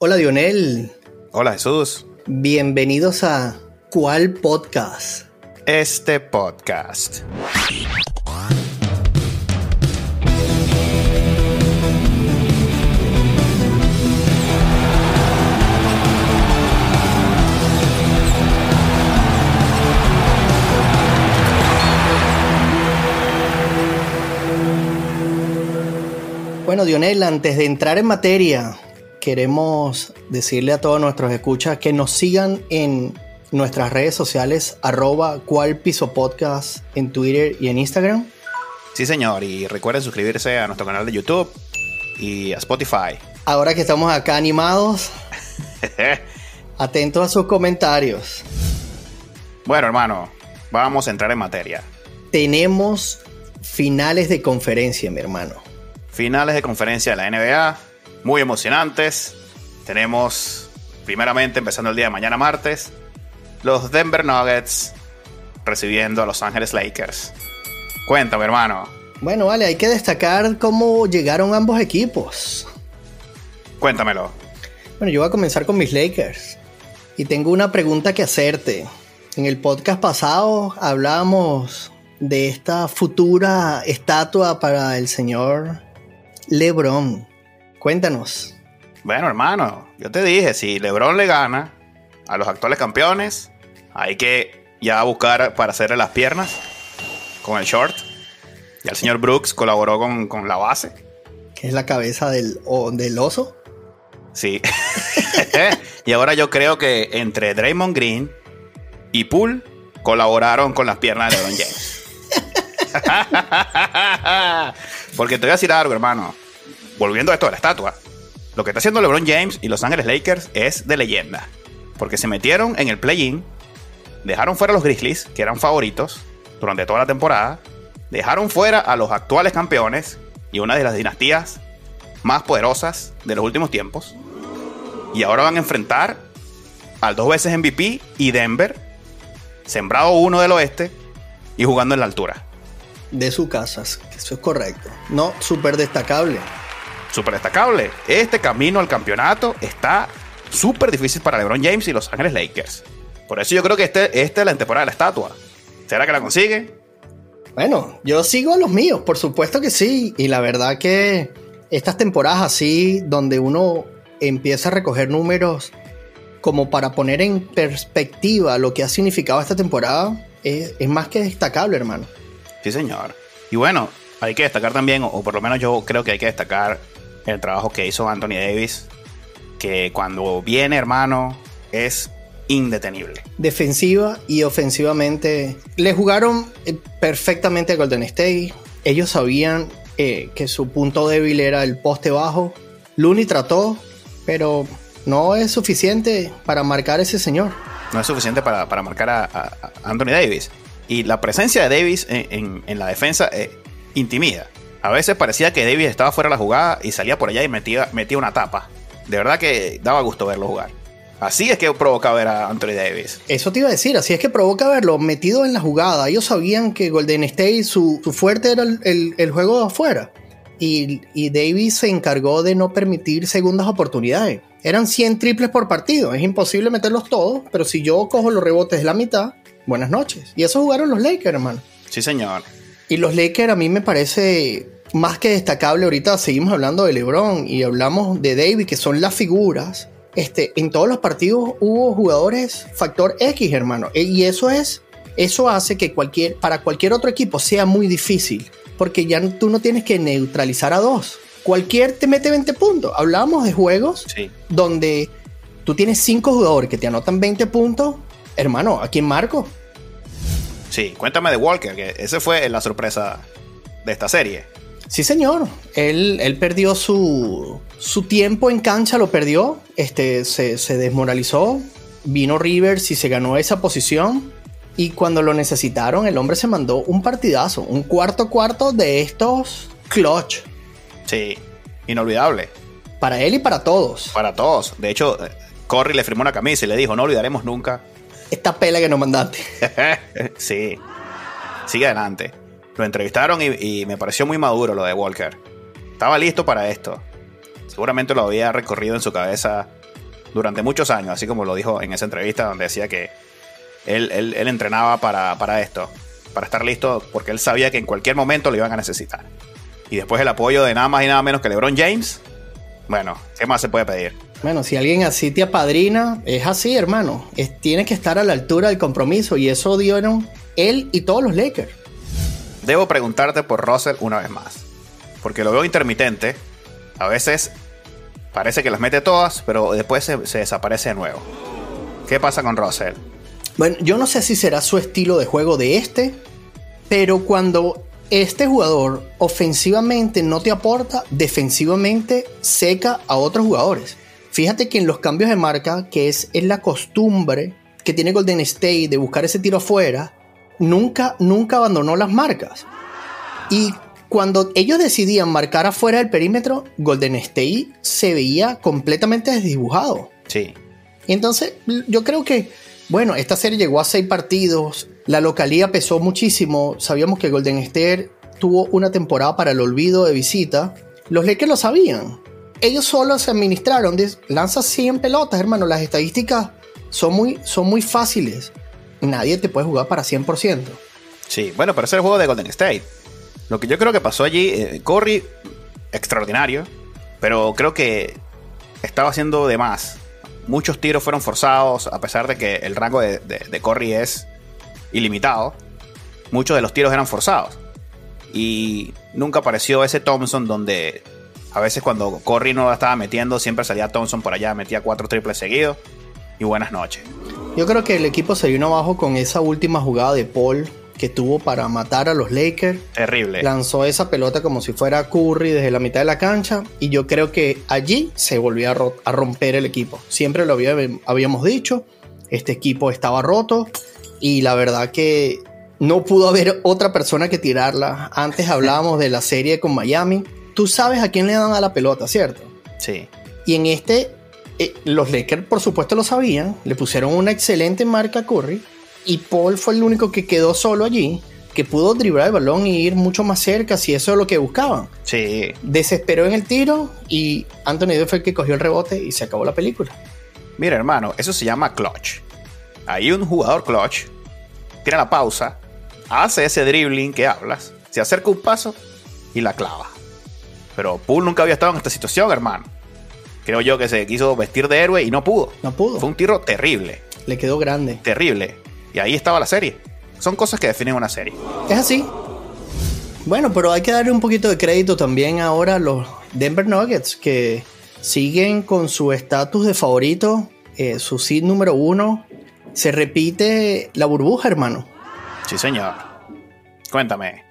Hola Dionel, Hola Jesús. bienvenidos a ¿Cuál podcast? Este podcast. Bueno Dionel, antes de entrar en materia, queremos decirle a todos nuestros escuchas que nos sigan en nuestras redes sociales arroba piso podcast en Twitter y en Instagram. Sí, señor. Y recuerden suscribirse a nuestro canal de YouTube y a Spotify. Ahora que estamos acá animados, atentos a sus comentarios. bueno, hermano, vamos a entrar en materia. Tenemos finales de conferencia, mi hermano. Finales de conferencia de la NBA, muy emocionantes. Tenemos, primeramente, empezando el día de mañana martes, los Denver Nuggets recibiendo a Los Ángeles Lakers. Cuéntame, hermano. Bueno, vale, hay que destacar cómo llegaron ambos equipos. Cuéntamelo. Bueno, yo voy a comenzar con mis Lakers. Y tengo una pregunta que hacerte. En el podcast pasado hablábamos de esta futura estatua para el señor LeBron. Cuéntanos. Bueno, hermano, yo te dije, si LeBron le gana a los actuales campeones, hay que ya buscar para hacerle las piernas con el short. Y el señor Brooks colaboró con, con la base. Que es la cabeza del, o- del oso. Sí. y ahora yo creo que entre Draymond Green y Poole colaboraron con las piernas de LeBron James. Porque te voy a decir algo, hermano. Volviendo a esto de la estatua. Lo que está haciendo LeBron James y Los Ángeles Lakers es de leyenda. Porque se metieron en el play-in, dejaron fuera a los Grizzlies, que eran favoritos durante toda la temporada, dejaron fuera a los actuales campeones y una de las dinastías más poderosas de los últimos tiempos. Y ahora van a enfrentar al dos veces MVP y Denver, sembrado uno del oeste y jugando en la altura. De su casa. Eso es correcto. No, súper destacable. Súper destacable. Este camino al campeonato está súper difícil para LeBron James y Los Ángeles Lakers. Por eso yo creo que este, esta es la temporada de la estatua. ¿Será que la consigue? Bueno, yo sigo a los míos, por supuesto que sí. Y la verdad que estas temporadas así, donde uno empieza a recoger números como para poner en perspectiva lo que ha significado esta temporada, es, es más que destacable, hermano. Sí, señor. Y bueno, hay que destacar también, o, o por lo menos yo creo que hay que destacar el trabajo que hizo Anthony Davis, que cuando viene, hermano, es indetenible. Defensiva y ofensivamente le jugaron eh, perfectamente a Golden State. Ellos sabían eh, que su punto débil era el poste bajo. Looney trató, pero no es suficiente para marcar a ese señor. no es suficiente para, para marcar a, a- a Anthony Davis. Y la presencia de Davis en, en- en la defensa eh, intimida. A veces parecía que Davis estaba fuera de la jugada y salía por allá y metía, metía una tapa. De verdad que daba gusto verlo jugar. Así es que provoca ver a Anthony Davis. Eso te iba a decir, así es que provoca verlo metido en la jugada. Ellos sabían que Golden State, su, su fuerte era el, el- el juego de afuera. Y, y Davis se encargó de no permitir segundas oportunidades. Eran 100 triples por partido. Es imposible meterlos todos, pero si yo cojo los rebotes de la mitad, buenas noches. Y eso jugaron los Lakers, hermano. Sí, señor. Y los Lakers a mí me parece más que destacable. Ahorita seguimos hablando de LeBron y hablamos de Davis, que son las figuras. Este, en todos los partidos hubo jugadores factor X, hermano. E- Y eso es, eso hace que cualquier, para cualquier otro equipo sea muy difícil. Porque ya no- tú no tienes que neutralizar a dos. Cualquier te mete 20 puntos. Hablábamos de juegos Sí. donde tú tienes cinco jugadores que te anotan 20 puntos. Hermano, ¿a quién marco? Sí, cuéntame de Walker, que esa fue la sorpresa de esta serie. Sí, señor. Él, él perdió su, su tiempo en cancha, lo perdió. Este, se, se desmoralizó. Vino Rivers y se ganó esa posición. Y cuando lo necesitaron, el hombre se mandó un partidazo. Un cuarto cuarto de estos clutch. Sí, inolvidable. Para él y para todos. Para todos. De hecho, eh, Corey le firmó una camisa y le dijo, no olvidaremos nunca Esta pela que nos mandaste. sí. Sigue adelante. Lo entrevistaron y, me pareció muy maduro lo de Walker. Estaba listo para esto. seguramente lo había recorrido en su cabeza durante muchos años, así como lo dijo en esa entrevista donde decía que él entrenaba para, para esto, para estar listo, porque él sabía que en cualquier momento lo iban a necesitar. Y después el apoyo de nada más y nada menos que LeBron James, bueno, ¿qué más se puede pedir? Bueno, si alguien así te apadrina, es así, hermano. Es, tiene que estar a la altura del compromiso y eso dieron él y todos los Lakers. Debo preguntarte por Russell una vez más, porque lo veo intermitente. A veces parece que las mete todas, pero después se, se desaparece de nuevo. ¿Qué pasa con Russell? Bueno, yo no sé si será su estilo de juego de este, pero cuando este jugador ofensivamente no te aporta, defensivamente seca a otros jugadores. Fíjate que en los cambios de marca, que es, es la costumbre que tiene Golden State de buscar ese tiro afuera, nunca, nunca abandonó las marcas. Y cuando ellos decidían marcar afuera del perímetro, Golden State se veía completamente desdibujado. Sí. Entonces yo creo que, bueno, esta serie llegó a seis partidos, la localía pesó muchísimo, sabíamos que Golden State tuvo una temporada para el olvido de visita, los Lakers lo sabían. Ellos solo se administraron, lanza 100 pelotas, hermano, las estadísticas son muy, son muy fáciles. Nadie te puede jugar para 100%. Sí, bueno, pero ese es el juego de Golden State. Lo que yo creo que pasó allí, eh, Curry, extraordinario, pero creo que estaba haciendo de más. Muchos tiros fueron forzados, a pesar de que el rango de, de, de Curry es ilimitado. Muchos de los tiros eran forzados. Y nunca apareció ese Thompson donde a veces cuando Curry no la estaba metiendo, siempre salía Thompson por allá, metía cuatro triples seguidos. Y buenas noches. Yo creo que el equipo se vino abajo con esa última jugada de Paul que tuvo para matar a los Lakers. Terrible. Lanzó esa pelota como si fuera Curry desde la mitad de la cancha y yo creo que allí se volvió a, ro a romper el equipo. Siempre lo había, habíamos dicho, este equipo estaba roto y la verdad que no pudo haber otra persona que tirarla. Antes hablábamos de la serie con Miami. Tú sabes a quién le dan a la pelota, ¿cierto? Sí. Y en este, eh, los Lakers por supuesto lo sabían, le pusieron una excelente marca a Curry y Paul fue el único que quedó solo allí, que pudo driblar el balón y ir mucho más cerca si eso es lo que buscaban. Sí. Desesperó en el tiro y Anthony Davis fue el que cogió el rebote y se acabó la película. Mira, hermano, eso se llama clutch. Hay un jugador clutch, tiene la pausa, hace ese dribbling que hablas, se acerca un paso y la clava. Pero Poole nunca había estado en esta situación, hermano. Creo yo que se quiso vestir de héroe y no pudo. No pudo. Fue un tiro terrible. Le quedó grande. Terrible. Y ahí estaba la serie. Son cosas que definen una serie. Es así. Bueno, pero hay que darle un poquito de crédito también ahora a los Denver Nuggets, que siguen con su estatus de favorito, eh, su seed número uno. Se repite la burbuja, hermano. Sí, señor. Cuéntame.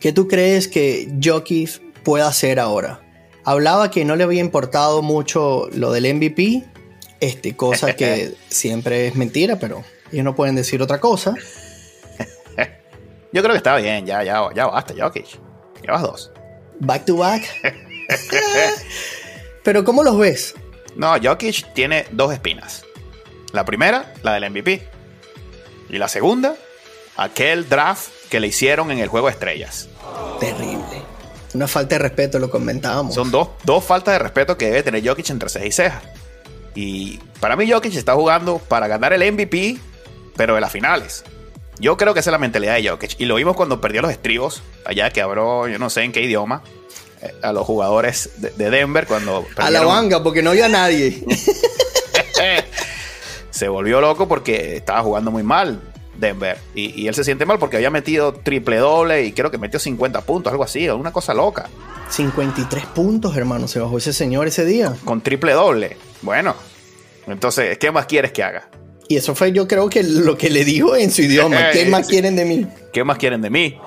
¿Qué tú crees que Jokic puede hacer ahora? Hablaba que no le había importado mucho lo del MVP, este, cosa que siempre es mentira, pero ellos no pueden decir otra cosa. Yo creo que está bien, ya, ya, ya basta, Jokic. Llevas dos. Back to back. pero ¿cómo los ves? No, Jokic tiene dos espinas. La primera, la del MVP. Y la segunda, aquel draft que le hicieron en el juego de estrellas. Terrible. Una falta de respeto, lo comentábamos. Son dos, dos faltas de respeto que debe tener Jokic entre cejas y cejas. Y para mí Jokic está jugando para ganar el MVP, pero de las finales. Yo creo que esa es la mentalidad de Jokic. Y lo vimos cuando perdió los estribos, allá que habló, yo no sé en qué idioma, eh, a los jugadores de, de Denver cuando... A la banga, porque no había nadie. se volvió loco porque estaba jugando muy mal Denver. Y, y, él se siente mal porque había metido triple doble y creo que metió 50 puntos, algo así, una cosa loca. 53 puntos, hermano, se bajó ese señor ese día. Con triple doble. Bueno, entonces, ¿qué más quieres que haga? Y eso fue yo creo que lo que le dijo en su idioma. ¿Qué más quieren de mí? ¿Qué más quieren de mí?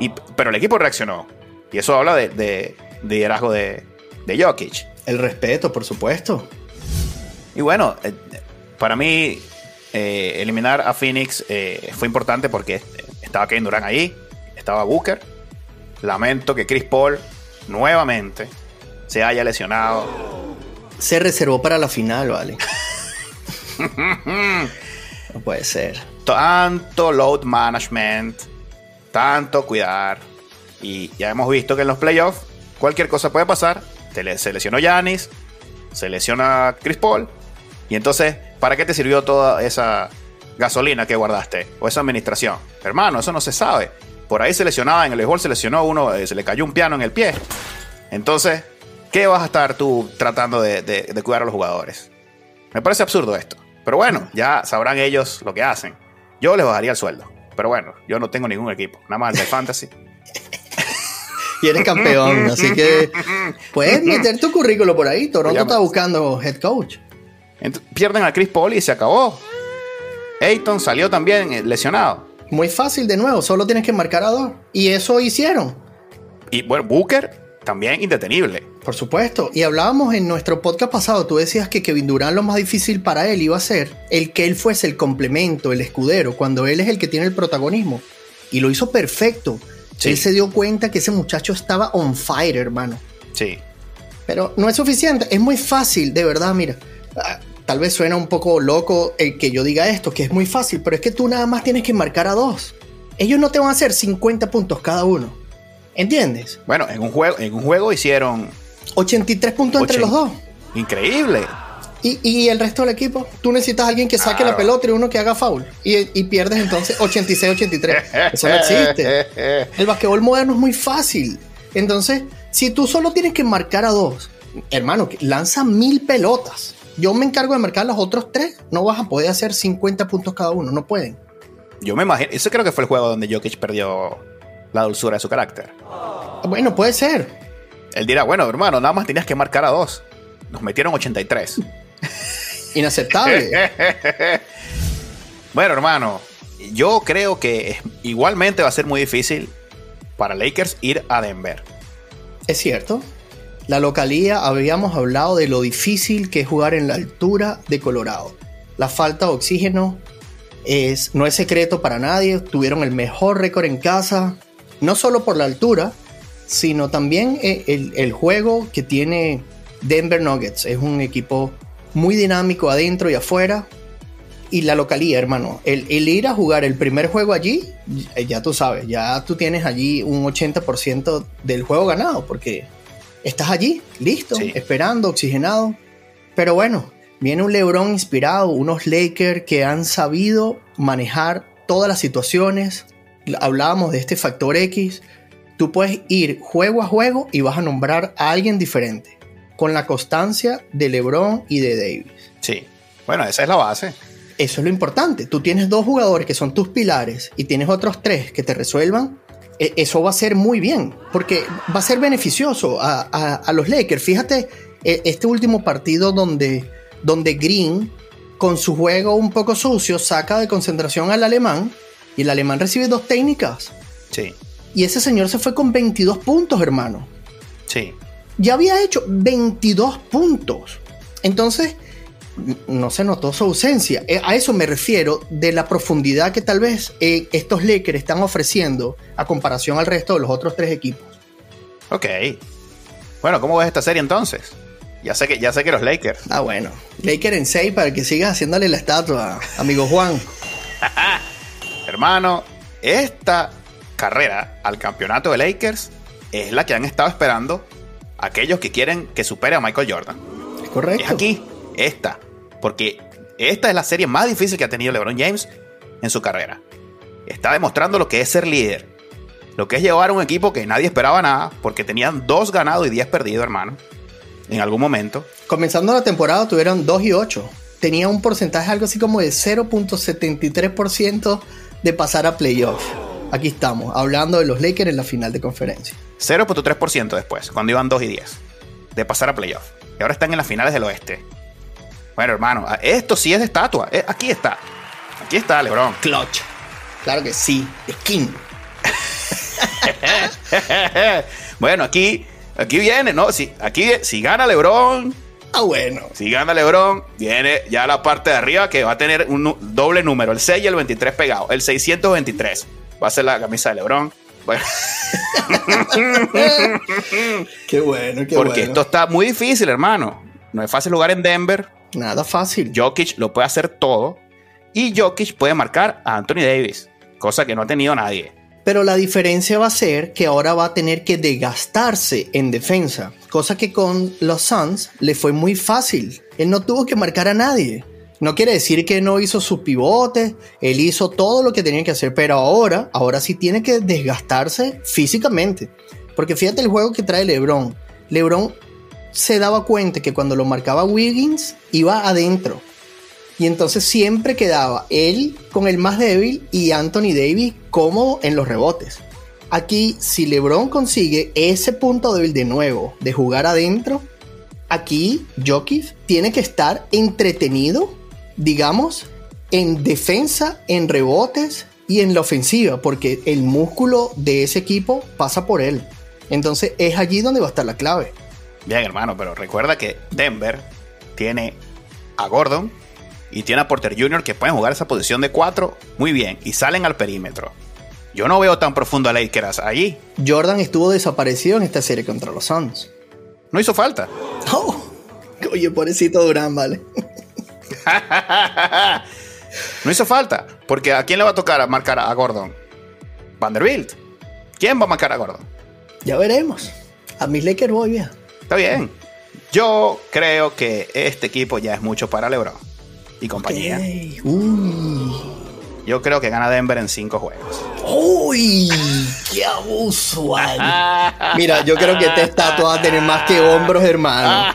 Y, pero el equipo reaccionó. Y eso habla de, de, de liderazgo de, de Jokic. El respeto, por supuesto. Y bueno, eh, para mí eh, eliminar a Phoenix eh, fue importante porque estaba Kevin Durant ahí, estaba Booker. Lamento que Chris Paul nuevamente se haya lesionado. Se reservó para la final, vale. no puede ser. Tanto load management, tanto cuidar. Y ya hemos visto que en los playoffs cualquier cosa puede pasar. se lesionó Yanis, se lesiona Chris Paul. Y entonces, ¿para qué te sirvió toda esa gasolina que guardaste? O esa administración. Hermano, eso no se sabe. Por ahí se lesionaba, en el béisbol se lesionó uno, eh, se le cayó un piano en el pie. Entonces, ¿qué vas a estar tú tratando de, de cuidar a los jugadores? Me parece absurdo esto. Pero bueno, ya sabrán ellos lo que hacen. Yo les bajaría el sueldo. Pero bueno, yo no tengo ningún equipo, nada más el de fantasy. y eres campeón, así que puedes meter tu currículo por ahí. Toronto está buscando head coach. Pierden a Chris Paul y se acabó. Ayton salió también eh, lesionado. Muy fácil de nuevo, solo tienes que marcar a dos. Y eso hicieron. Y bueno, Booker también indetenible. Por supuesto. Y hablábamos en nuestro podcast pasado, tú decías que Kevin Durant lo más difícil para él iba a ser el que él fuese el complemento, el escudero, cuando él es el que tiene el protagonismo. Y lo hizo perfecto. Él se dio cuenta que ese muchacho estaba on fire, hermano. Sí. Pero no es suficiente, es muy fácil, de verdad, mira. Tal vez suena un poco loco el que yo diga esto, que es muy fácil, pero es que tú nada más tienes que marcar a dos. Ellos no te van a hacer 50 puntos cada uno. ¿Entiendes? Bueno, en un juego, en un juego hicieron 83 puntos entre los dos. Increíble. Y, el resto del equipo, tú necesitas a alguien que saque la pelota y uno que haga foul. Y, pierdes entonces 86-83. Eso no existe. El basquetbol moderno es muy fácil. Entonces, si tú solo tienes que marcar a dos, hermano, lanza mil pelotas. Yo me encargo de marcar los otros tres. No vas a poder hacer 50 puntos cada uno. No pueden. Yo me imagino. Ese creo que fue el juego donde Jokic perdió la dulzura de su carácter. Bueno, puede ser. Él dirá, bueno, hermano, nada más tenías que marcar a dos. Nos metieron 83. Inaceptable. bueno, hermano, yo creo que igualmente va a ser muy difícil para Lakers ir a Denver. Es cierto. La localía, habíamos hablado de lo difícil que es jugar en la altura de Colorado. La falta de oxígeno es, no es secreto para nadie. Tuvieron el mejor récord en casa, no solo por la altura, sino también eh, el, juego que tiene Denver Nuggets. Es un equipo muy dinámico adentro y afuera. Y la localía, hermano. El, ir a jugar el primer juego allí, ya tú sabes, ya tú tienes allí un 80% del juego ganado, porque estás allí, listo, esperando, oxigenado. Pero bueno, viene un LeBron inspirado, unos Lakers que han sabido manejar todas las situaciones, hablábamos de este factor X, tú puedes ir juego a juego y vas a nombrar a alguien diferente, con la constancia de LeBron y de Davis. Sí, bueno, esa es la base. Eso es lo importante. Tú tienes dos jugadores que son tus pilares y tienes otros tres que te resuelvan. E, eso va a ser muy bien, porque va a ser beneficioso a, los Lakers. Fíjate, e, este último partido donde, donde Green, con su juego un poco sucio, saca de concentración al alemán y el alemán recibe dos técnicas. Sí. Y ese señor se fue con 22 puntos, hermano. Sí. Ya había hecho 22 puntos. Entonces, no se notó su ausencia. Eh, a eso me refiero de la profundidad que tal vez eh, estos Lakers están ofreciendo a comparación al resto de los otros tres equipos. Ok. Bueno, ¿cómo ves esta serie entonces? Ya sé que, ya sé que los Lakers. Ah, bueno. Lakers en 6 para que sigas haciéndole la estatua, amigo Juan. Hermano, esta carrera al campeonato de Lakers es la que han estado esperando aquellos que quieren que supere a Michael Jordan. Es correcto. Es aquí, esta. Porque esta es la serie más difícil que ha tenido LeBron James en su carrera. Está demostrando lo que es ser líder. Lo que es llevar a un equipo que nadie esperaba nada, porque tenían dos ganados y diez perdidos, hermano. En algún momento. Comenzando la temporada tuvieron 2 y 8. Tenía un porcentaje algo así como de 0.73% de pasar a playoff. Aquí estamos, hablando de los Lakers en la final de conferencia. 0.3% después, cuando iban 2 y 10, de pasar a playoff. Y ahora están en las finales del oeste. Bueno, hermano, esto sí es de estatua. Eh, aquí está. Aquí está LeBron. Clutch. Claro que sí. Skin. bueno, aquí, aquí viene, ¿no? Si, aquí, si gana LeBron, Ah, bueno. Si gana LeBron, viene ya la parte de arriba que va a tener un doble número, el 6 y el 23 pegado. El 623 va a ser la camisa de LeBron. Bueno. qué bueno, qué Porque esto está muy difícil, hermano. No es fácil jugar en Denver. Nada fácil. Jokic lo puede hacer todo. Y Jokic puede marcar a Anthony Davis, cosa que no ha tenido nadie. Pero la diferencia va a ser que ahora va a tener que desgastarse en defensa, cosa que con los Suns le fue muy fácil. Él no tuvo que marcar a nadie. No quiere decir que no hizo sus pivotes, él hizo todo lo que tenía que hacer, pero ahora, ahora sí tiene que desgastarse físicamente. Porque fíjate el juego que trae LeBron. LeBron se daba cuenta que cuando lo marcaba Wiggins iba adentro. Y entonces siempre quedaba él con el más débil y Anthony Davis cómodo en los rebotes. Aquí, si LeBron consigue ese punto débil de nuevo, de jugar adentro, aquí Jokic tiene que estar entretenido, digamos, en defensa, en rebotes y en la ofensiva, porque el músculo de ese equipo pasa por él. Entonces es allí donde va a estar la clave. Bien, hermano, pero recuerda que Denver tiene a Gordon, y tiene a Porter Jr. que pueden jugar esa posición de 4 muy bien y salen al perímetro. Yo no veo tan profundo a Lakers allí. Jordan estuvo desaparecido en esta serie contra los Suns. No hizo falta. Oh, oye, pobrecito Durán, vale. no hizo falta. Porque ¿a quién le va a tocar a marcar a Gordon? Vanderbilt. ¿Quién va a marcar a Gordon? Ya veremos. A mis Lakers voy bien. Está bien. Yo creo que este equipo ya es mucho para LeBron y compañía. Yo creo que gana Denver en cinco juegos. ¡Uy! ¡Qué abuso! Mira, yo creo que esta estatua va a tener más que hombros, hermano.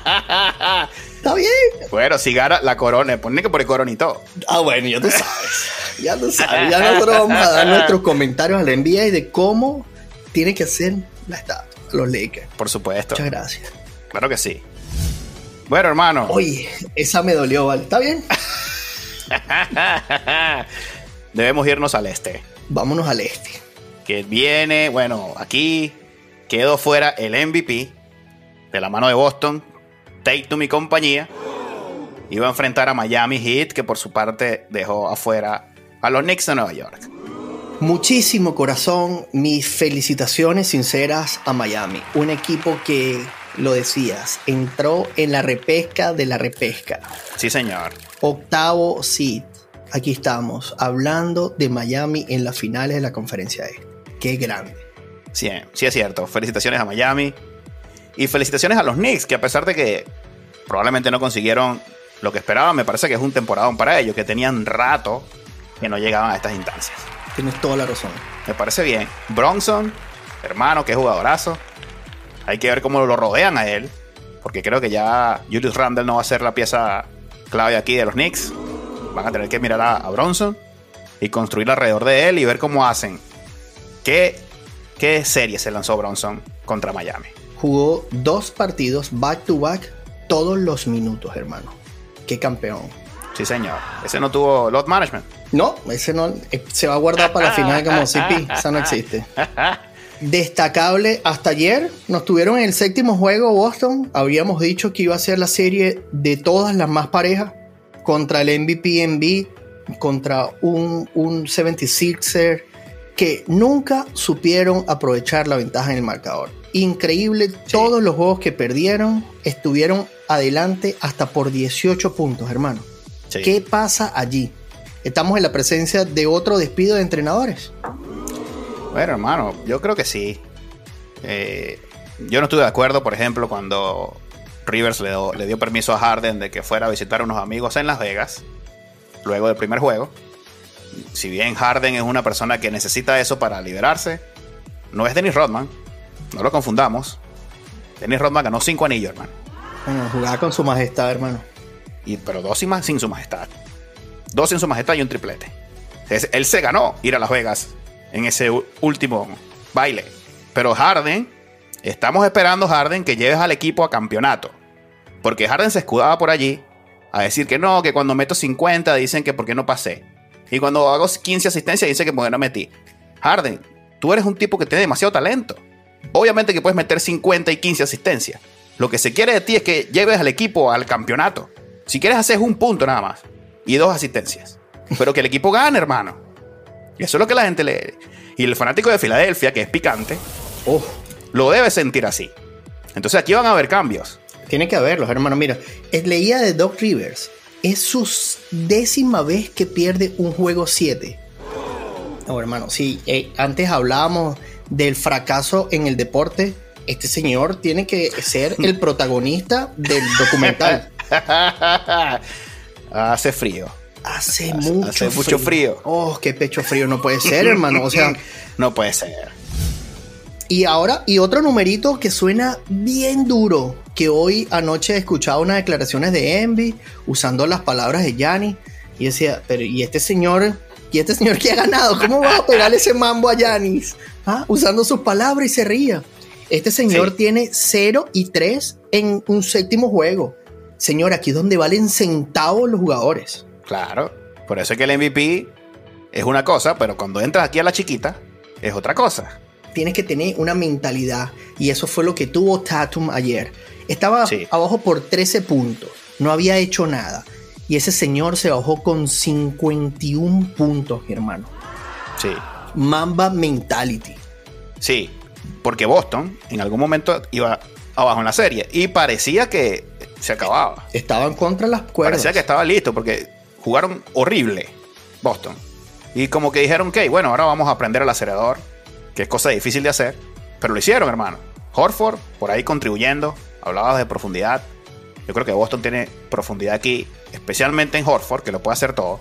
Está bien. Bueno, si gana la corona, pone que por el coronito. Ah, bueno, ya tú sabes. Ya tú sabes. Ya nosotros vamos a dar nuestros comentarios a la NBA de cómo tiene que ser la estatua. Los Lakers. Por supuesto. Muchas gracias. Claro que sí. Bueno, hermano. Oye, esa me dolió, ¿vale? ¿Está bien? Debemos irnos al este. Vámonos al este. Que viene, bueno, aquí quedó fuera el MVP de la mano de Boston, Take to mi compañía. Iba a enfrentar a Miami Heat, que por su parte dejó afuera a los Knicks de Nueva York. Muchísimo corazón, mis felicitaciones sinceras a Miami. Un equipo que lo decías, entró en la repesca de la repesca. Sí, señor. Octavo seed. Aquí estamos, hablando de Miami en las finales de la conferencia E. Qué grande. Sí, sí es cierto. Felicitaciones a Miami. Y felicitaciones a los Knicks, que a pesar de que probablemente no consiguieron lo que esperaban, me parece que es un temporadón para ellos, que tenían rato que no llegaban a estas instancias. Tienes toda la razón. Me parece bien. Bronson, hermano, que jugadorazo. Hay que ver cómo lo rodean a él. Porque creo que ya Julius Randle no va a ser la pieza clave aquí de los Knicks. Van a tener que mirar a, Bronson y construir alrededor de él y ver cómo hacen. ¿Qué, qué serie se lanzó Bronson contra Miami? Jugó dos partidos back to back todos los minutos, hermano. Qué campeón. Sí, señor. Ese no tuvo lot management. No, ese no. Eh, se va a guardar para la final como CP. Esa no existe. Destacable hasta ayer, nos tuvieron en el séptimo juego Boston. Habíamos dicho que iba a ser la serie de todas las más parejas contra el MVP MB, contra un, un 76er que nunca supieron aprovechar la ventaja en el marcador. Increíble, todos los juegos que perdieron estuvieron adelante hasta por 18 puntos, hermano. ¿Qué pasa allí? Estamos en la presencia de otro despido de entrenadores. Bueno, hermano, yo creo que sí. Eh, yo no estuve de acuerdo, por ejemplo, cuando Rivers le, le, dio permiso a Harden de que fuera a visitar a unos amigos en Las Vegas, luego del primer juego. Si bien Harden es una persona que necesita eso para liberarse, no es Dennis Rodman, no lo confundamos. Dennis Rodman ganó cinco anillos, hermano. Bueno, jugaba con su majestad, hermano. Y, pero dos más sin su majestad. Dos sin su majestad y un triplete. Él se ganó ir a Las Vegas en ese último baile. Pero Harden, estamos esperando Harden que lleves al equipo a campeonato. Porque Harden se escudaba por allí a decir que no, que cuando meto 50 dicen que porque no pasé. Y cuando hago 15 asistencias dicen que porque no metí. Harden, tú eres un tipo que tiene demasiado talento. Obviamente que puedes meter 50 y 15 asistencias. Lo que se quiere de ti es que lleves al equipo al campeonato. Si quieres hacer un punto nada más y dos asistencias. Pero que el equipo gane, hermano. Y eso es lo que la gente le... Y el fanático de Filadelfia, que es picante, lo debe sentir así. Entonces aquí van a haber cambios. Tiene que haberlos, hermano. Mira, leía de Doc Rivers. Es su décima vez que pierde un juego 7. No, hermano, sí, eh, antes hablábamos del fracaso en el deporte. Este señor tiene que ser el protagonista del documental. Hace frío. Hace, mucho, hace mucho frío. Oh, qué pecho frío. No puede ser, hermano. O sea, no puede ser. Y ahora, y otro numerito que suena bien duro, que hoy anoche he escuchado unas declaraciones de Envy usando las palabras de Yanni. Y decía, pero ¿y este señor? ¿Y este señor que ha ganado? ¿Cómo va a pegarle ese mambo a Yanis? ¿Ah? Usando sus palabras y se ría. Este señor tiene 0 y 3 en un séptimo juego. Señor, aquí es donde valen centavos los jugadores. Claro. Por eso es que el MVP es una cosa, pero cuando entras aquí a la chiquita, es otra cosa. Tienes que tener una mentalidad. Y eso fue lo que tuvo Tatum ayer. Estaba abajo por 13 puntos. No había hecho nada. Y ese señor se bajó con 51 puntos, mi hermano. Sí. Mamba Mentality. Sí, porque Boston en algún momento iba abajo en la serie y parecía que se acababa. Estaban contra las cuerdas. Parecía que estaba listo porque jugaron horrible Boston. Y como que dijeron, ok, bueno, ahora vamos a aprender el acelerador, que es cosa difícil de hacer, pero lo hicieron, hermano. Horford, por ahí contribuyendo, hablabas de profundidad. Yo creo que Boston tiene profundidad aquí, especialmente en Horford, que lo puede hacer todo.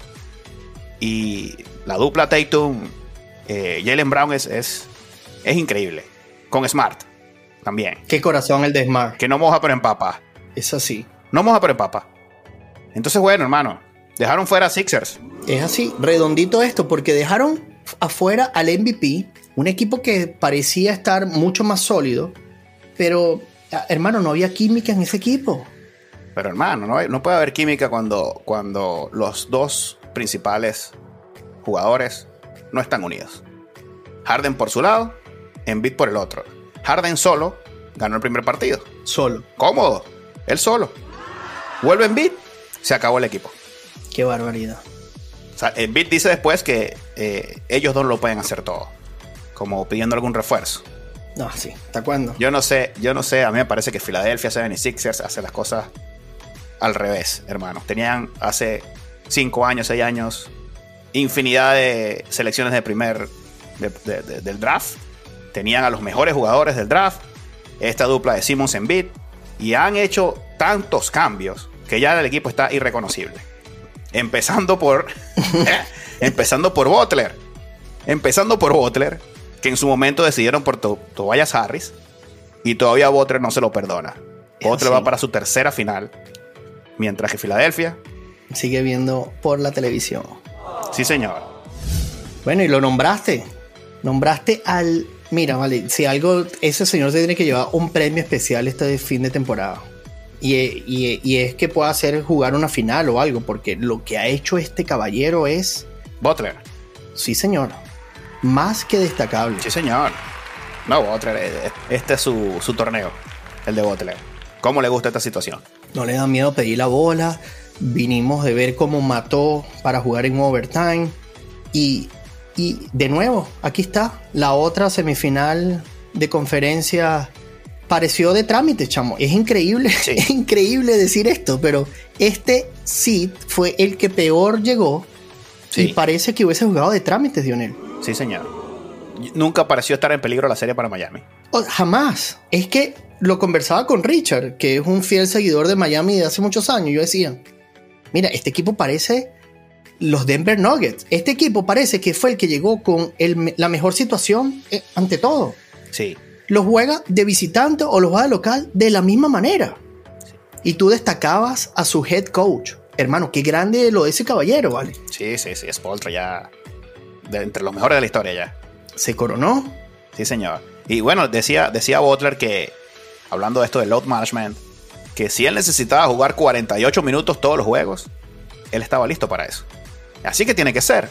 Y la dupla Tatum, eh, Jalen Brown es, es, es increíble. Con Smart también. Qué corazón el de Smart. Que no moja pero empapa. Es así. No moja pero empapa. Entonces, bueno, hermano, dejaron fuera a Sixers. Es así, redondito esto, porque dejaron afuera al MVP, un equipo que parecía estar mucho más sólido, pero, hermano, no había química en ese equipo. Pero, hermano, no, no puede haber química cuando, cuando los dos principales jugadores no están unidos. Harden por su lado, Embiid por el otro. Harden solo ganó el primer partido. Solo. Cómodo. Él solo. Vuelve Embiid, se acabó el equipo. Qué barbaridad. O sea, Embiid dice después que eh, ellos dos lo pueden hacer todo. Como pidiendo algún refuerzo. No, sí. ¿Hasta cuándo? Yo no sé, yo no sé. A mí me parece que Philadelphia 76ers hace las cosas al revés, hermano. Tenían hace 5 años, 6 años, infinidad de selecciones de primer del draft tenían a los mejores jugadores del draft, esta dupla de Simmons en beat, y han hecho tantos cambios que ya el equipo está irreconocible. Empezando por. empezando por Butler. Empezando por Butler, que en su momento decidieron por Tobias Harris, y todavía Butler no se lo perdona. Butler va para su tercera final, mientras que Filadelfia. Sigue viendo por la televisión. Sí, señor. Bueno, y lo nombraste. Nombraste al Mira, vale, si algo, ese señor se tiene que llevar un premio especial este fin de temporada. Y, es que pueda hacer jugar una final o algo, porque lo que ha hecho este caballero es. Butler. Sí, señor. Más que destacable. Sí, señor. No, Butler, eh, eh, este es su, su torneo, el de Butler. ¿Cómo le gusta esta situación? No le da miedo pedir la bola. Vinimos de ver cómo mató para jugar en overtime. Y y de nuevo, aquí está, la otra semifinal de conferencia pareció de trámite, chamo. Es increíble, es increíble decir esto, pero este sí fue el que peor llegó y parece que hubiese jugado de trámites, Dionel. Sí, señor. Nunca pareció estar en peligro la serie para Miami. Oh, jamás. Es que lo conversaba con Richard, que es un fiel seguidor de Miami de hace muchos años. Yo decía, mira, este equipo parece los Denver Nuggets. Este equipo parece que fue el que llegó con la mejor situación eh, ante todo. Sí. Los juega de visitante o los juega de local de la misma manera. Y tú destacabas a su head coach. Hermano, qué grande lo de ese caballero, ¿vale? Sí, sí, sí. Es Poltra ya. De entre los mejores de la historia ya. Se coronó. Sí, señor. Y bueno, decía, decía Butler que, hablando de esto del load management, que si él necesitaba jugar 48 minutos todos los juegos, él estaba listo para eso. Así que tiene que ser.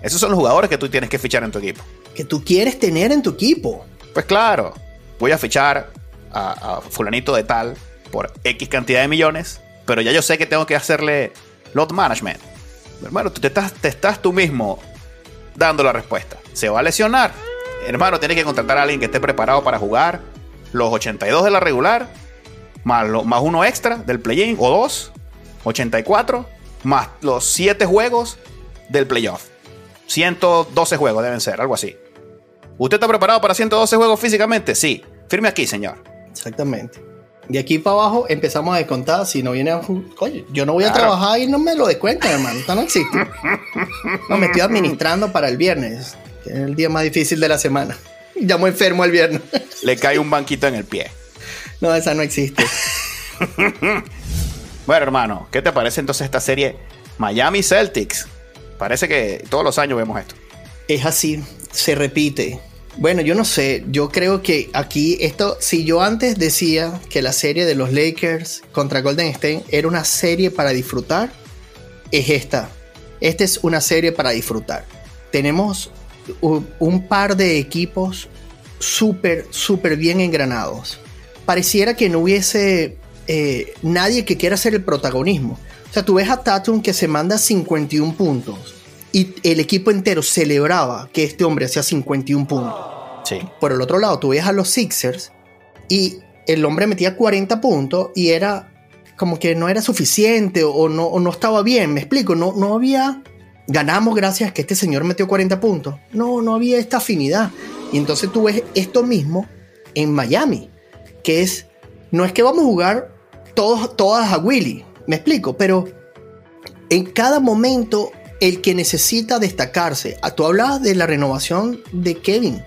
Esos son los jugadores que tú tienes que fichar en tu equipo. Que tú quieres tener en tu equipo. Pues claro, voy a fichar a, fulanito de tal por X cantidad de millones, pero ya yo sé que tengo que hacerle load management. Hermano, te estás, te estás tú mismo dando la respuesta. ¿Se va a lesionar? Hermano, tienes que contratar a alguien que esté preparado para jugar los 82 de la regular, más, más uno extra del play-in o dos, 84, más los 7 juegos del playoff. 112 juegos deben ser, algo así. ¿Usted está preparado para 112 juegos físicamente? Sí. Firme aquí, señor. Exactamente. De aquí para abajo empezamos a descontar. Si no viene a. Oye, yo no voy a trabajar y no me lo descuentan, hermano. Esto no existe. No, me estoy administrando para el viernes, que es el día más difícil de la semana. Llamo enfermo el viernes. Le cae un banquito en el pie. No, esa no existe. bueno, hermano, ¿qué te parece entonces esta serie Miami Celtics? Parece que todos los años vemos esto. Es así, se repite. Bueno, yo no sé, yo creo que aquí esto, si yo antes decía que la serie de los Lakers contra Golden State era una serie para disfrutar, es esta. Esta es una serie para disfrutar. Tenemos un par de equipos súper, súper bien engranados. Pareciera que no hubiese eh, nadie que quiera ser el protagonismo. O sea, tú ves a Tatum que se manda 51 puntos y el equipo entero celebraba que este hombre hacía 51 puntos. Sí. Por el otro lado, tú ves a los Sixers y el hombre metía 40 puntos y era como que no era suficiente o no, no estaba bien, me explico, no, no había, ganamos gracias a que este señor metió 40 puntos, no, no había esta afinidad. Y entonces tú ves esto mismo en Miami, que es, no es que vamos a jugar todos, todas a Willy, me explico, pero en cada momento el que necesita destacarse. Ah, tú hablabas de la renovación de Kevin.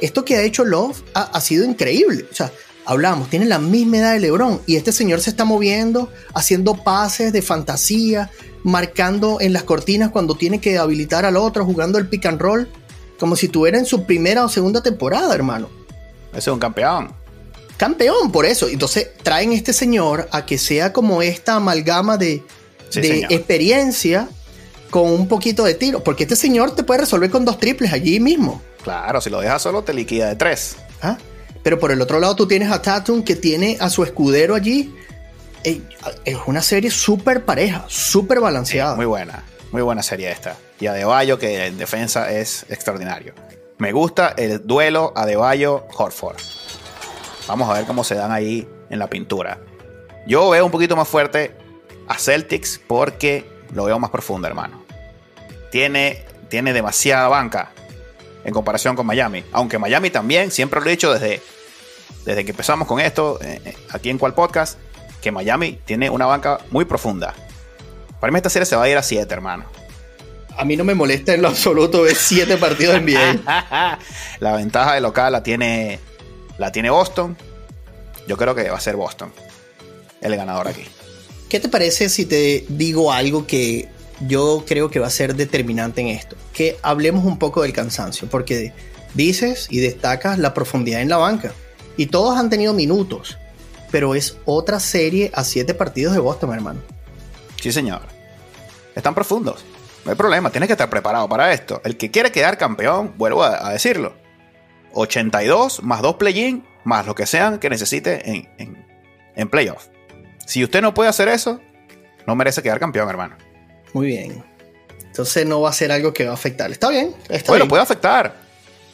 Esto que ha hecho Love ha, sido increíble. O sea, hablamos, tiene la misma edad de LeBron y este señor se está moviendo, haciendo pases de fantasía, marcando en las cortinas cuando tiene que habilitar al otro, jugando el pick and roll, como si tuviera en su primera o segunda temporada, hermano. Ese es un campeón. Campeón, por eso. Entonces traen este señor a que sea como esta amalgama de, de experiencia con un poquito de tiro. Porque este señor te puede resolver con dos triples allí mismo. Claro, si lo dejas solo te liquida de tres. ¿Ah? Pero por el otro lado tú tienes a Tatum que tiene a su escudero allí. Es una serie súper pareja, súper balanceada. muy buena, muy buena serie esta. Y Adebayo que en defensa es extraordinario. Me gusta el duelo Adebayo-Horford. Vamos a ver cómo se dan ahí en la pintura. Yo veo un poquito más fuerte a Celtics porque lo veo más profundo, hermano tiene, tiene demasiada banca en comparación con Miami. Aunque Miami también, siempre lo he dicho desde, desde que empezamos con esto, eh, eh, aquí en cual podcast, que Miami tiene una banca muy profunda. Para mí esta serie se va a ir a 7, hermano. A mí no me molesta en lo absoluto ver 7 partidos en NBA. la ventaja de local la tiene, la tiene Boston. Yo creo que va a ser Boston el ganador aquí. ¿Qué te parece si te digo algo que yo creo que va a ser determinante en esto. Que hablemos un poco del cansancio, porque dices y destacas la profundidad en la banca. Y todos han tenido minutos, pero es otra serie a siete partidos de Boston, hermano. Sí, señor. Están profundos. No hay problema, tienes que estar preparado para esto. El que quiere quedar campeón, vuelvo a, decirlo. 82 más 2 play-in, más lo que sean que necesite en, en, en playoff. Si usted no puede hacer eso, no merece quedar campeón, hermano. Muy bien. Entonces no va a ser algo que va a afectar. Está bien. Está bueno, puede afectar.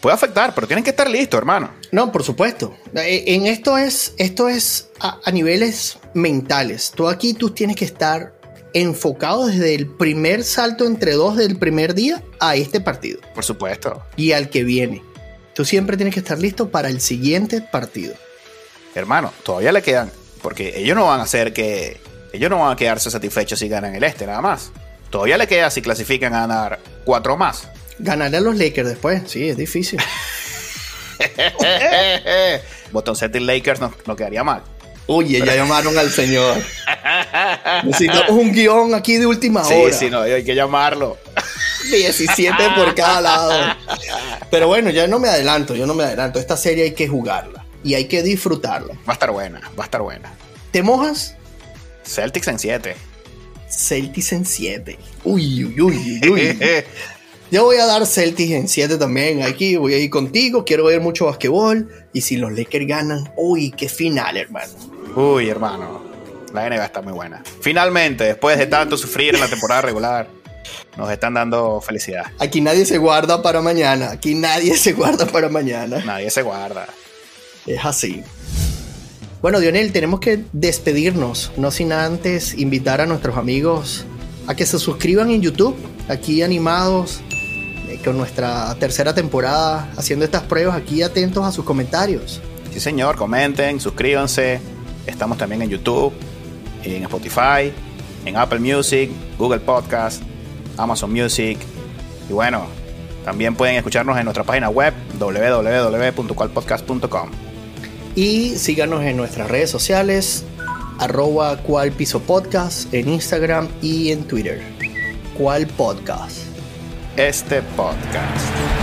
Puede afectar, pero tienen que estar listos, hermano. No, por supuesto. Eh, en esto es, esto es a, niveles mentales. Tú aquí tú tienes que estar enfocado desde el primer salto entre dos del primer día a este partido. Por supuesto. Y al que viene. Tú siempre tienes que estar listo para el siguiente partido. Hermano, todavía le quedan, porque ellos no van a hacer que, ellos no van a quedarse satisfechos si ganan el este, nada más. Todavía le queda si clasifican a ganar cuatro más. Ganarle a los Lakers después, sí, es difícil. Boston Celtics Lakers no, quedaría mal. Oye, ya llamaron al señor. Necesitamos un guion aquí de última hora. Sí, sí, no, hay que llamarlo. 17 por cada lado. Pero bueno, ya no me adelanto, yo no me adelanto. Esta serie hay que jugarla y hay que disfrutarla. Va a estar buena, va a estar buena. ¿Te mojas? Celtics en 7. Celtics en 7. Uy, uy, uy, uy. Yo voy a dar Celtics en 7 también. Aquí voy a ir contigo. Quiero ver mucho basquetbol. Y si los Lakers ganan, uy, qué final, hermano. Uy, hermano. La NBA está muy buena. Finalmente, después de tanto sufrir en la temporada regular, nos están dando felicidad. Aquí nadie se guarda para mañana. Aquí nadie se guarda para mañana. Nadie se guarda. Es así. Bueno, Dionel, tenemos que despedirnos, no sin antes invitar a nuestros amigos a que se suscriban en YouTube, aquí animados con nuestra tercera temporada haciendo estas pruebas aquí atentos a sus comentarios. Sí, señor, comenten, suscríbanse. Estamos también en YouTube, en Spotify, en Apple Music, Google Podcast, Amazon Music. Y bueno, también pueden escucharnos en nuestra página web www.cualpodcast.com. Y síganos en nuestras redes sociales, arroba cual podcast en Instagram y en Twitter. Cual podcast. Este podcast.